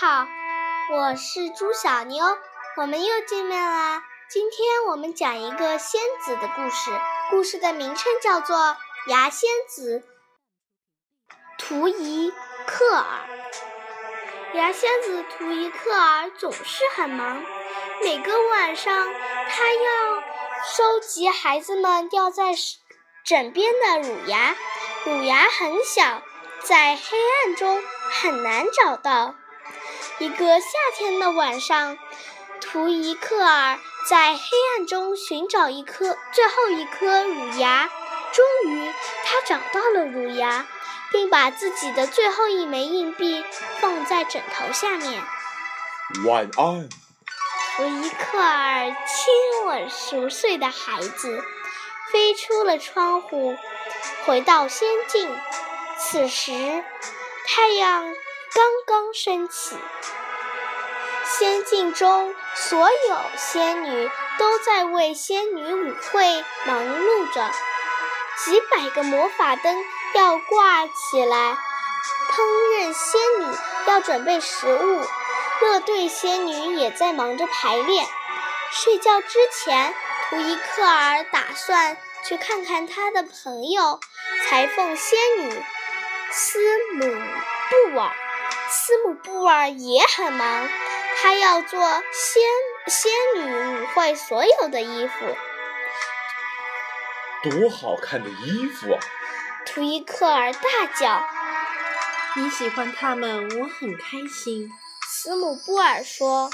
好，我是朱小妞，我们又见面啦。今天我们讲一个仙子的故事，故事的名称叫做《牙仙子图伊克尔》。牙仙子图伊克尔总是很忙，每个晚上他要收集孩子们掉在枕边的乳牙，乳牙很小，在黑暗中很难找到。一个夏天的晚上，图伊克尔在黑暗中寻找一颗最后一颗乳牙。终于，他找到了乳牙，并把自己的最后一枚硬币放在枕头下面。晚安，图伊克尔亲吻熟睡的孩子，飞出了窗户，回到仙境。此时，太阳刚刚升起。仙境中，所有仙女都在为仙女舞会忙碌着。几百个魔法灯要挂起来，烹饪仙女要准备食物，乐队仙女也在忙着排练。睡觉之前，图伊克尔打算去看看他的朋友裁缝仙女斯姆布尔。斯姆布尔也很忙。他要做仙仙女舞会所有的衣服，多好看的衣服啊！图伊克尔大叫：“你喜欢它们，我很开心。”斯姆布尔说：“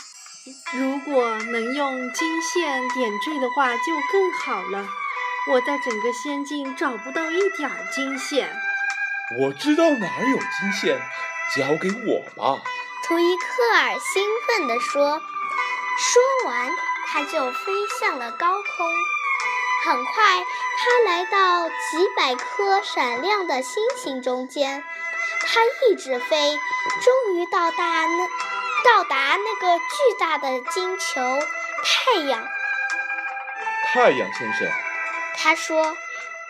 如果能用金线点缀的话，就更好了。我在整个仙境找不到一点儿金线。”我知道哪儿有金线，交给我吧。图伊克尔兴奋地说：“说完，他就飞向了高空。很快，他来到几百颗闪亮的星星中间。他一直飞，终于到达那到达那个巨大的金球——太阳。太阳先生，他说：‘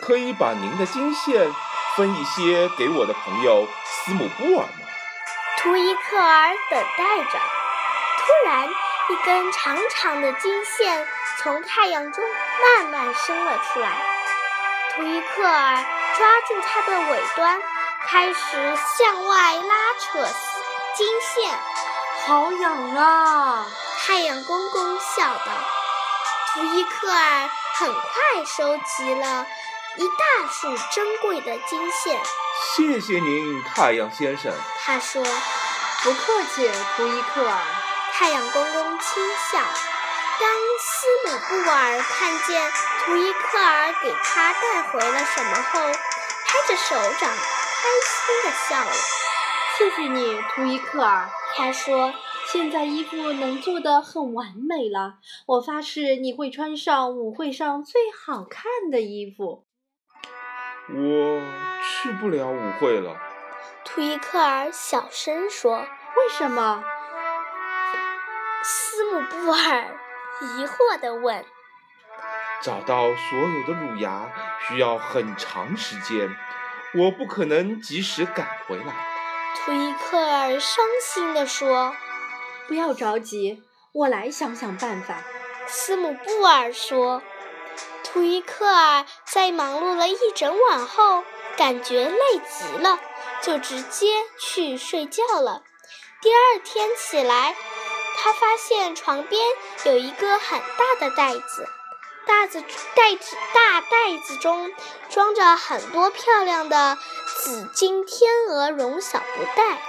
可以把您的金线分一些给我的朋友斯姆布尔吗？’”图伊克尔等待着，突然，一根长长的金线从太阳中慢慢伸了出来。图伊克尔抓住它的尾端，开始向外拉扯金线。好痒啊！太阳公公笑道。图伊克尔很快收集了一大束珍贵的金线。谢谢您，太阳先生。他说：“不客气，图伊克尔。”太阳公公轻笑。当斯姆布尔看见图伊克尔给他带回了什么后，拍着手掌，开心地笑了。谢谢你，图伊克尔。他说：“现在衣服能做得很完美了。我发誓，你会穿上舞会上最好看的衣服。”我去不了舞会了，图伊克尔小声说。为什么？斯姆布尔疑惑地问。找到所有的乳牙需要很长时间，我不可能及时赶回来。图伊克尔伤心地说。不要着急，我来想想办法。斯姆布尔说。图伊克尔在忙碌了一整晚后，感觉累极了，就直接去睡觉了。第二天起来，他发现床边有一个很大的袋子，袋子袋子大袋子中装着很多漂亮的紫金天鹅绒小布袋，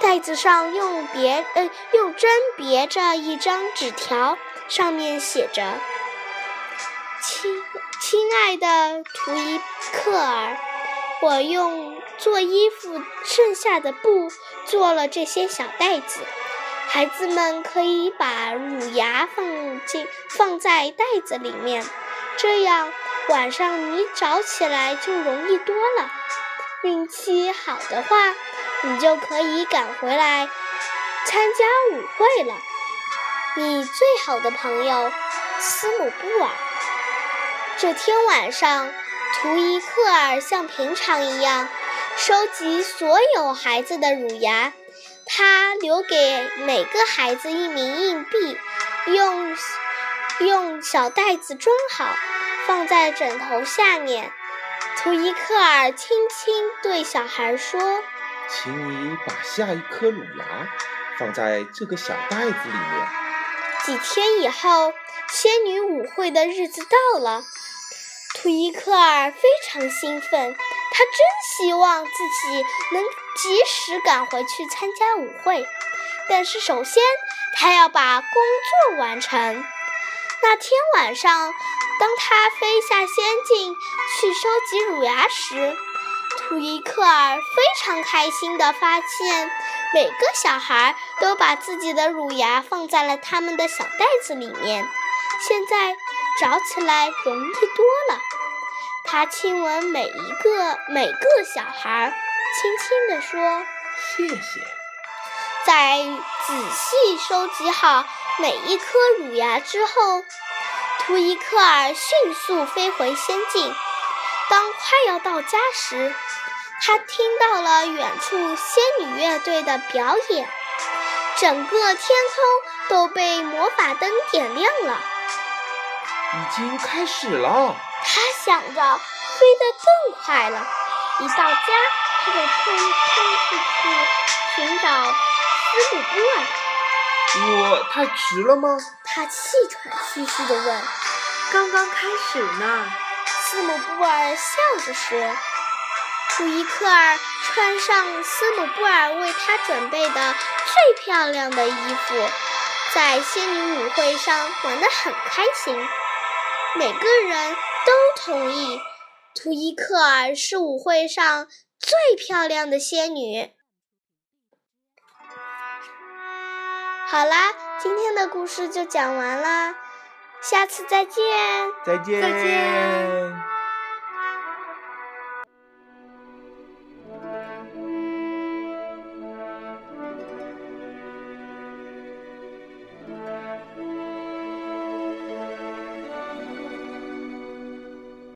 袋子上用别呃用针别着一张纸条，上面写着。亲亲爱的图伊克尔，我用做衣服剩下的布做了这些小袋子，孩子们可以把乳牙放进放在袋子里面，这样晚上你找起来就容易多了。运气好的话，你就可以赶回来参加舞会了。你最好的朋友斯姆布尔。这天晚上，图伊克尔像平常一样收集所有孩子的乳牙。他留给每个孩子一枚硬币，用用小袋子装好，放在枕头下面。图伊克尔轻轻对小孩说：“请你把下一颗乳牙放在这个小袋子里面。”几天以后，仙女舞会的日子到了。图伊克尔非常兴奋，他真希望自己能及时赶回去参加舞会。但是，首先他要把工作完成。那天晚上，当他飞下仙境去收集乳牙时，图伊克尔非常开心地发现，每个小孩都把自己的乳牙放在了他们的小袋子里面。现在。找起来容易多了。他亲吻每一个每个小孩，轻轻地说：“谢谢。”在仔细收集好每一颗乳牙之后，图伊克尔迅速飞回仙境。当快要到家时，他听到了远处仙女乐队的表演，整个天空都被魔法灯点亮了。已经开始了。他想着飞得更快了。一到家，他就冲冲出去寻找斯姆布尔。我太迟了吗？他气喘吁吁地问。刚刚开始呢。斯姆布尔笑着说。图伊克尔穿上斯姆布尔为他准备的最漂亮的衣服，在仙女舞会上玩得很开心。每个人都同意，图伊克尔是舞会上最漂亮的仙女。好啦，今天的故事就讲完啦，下次再见。再见。再见。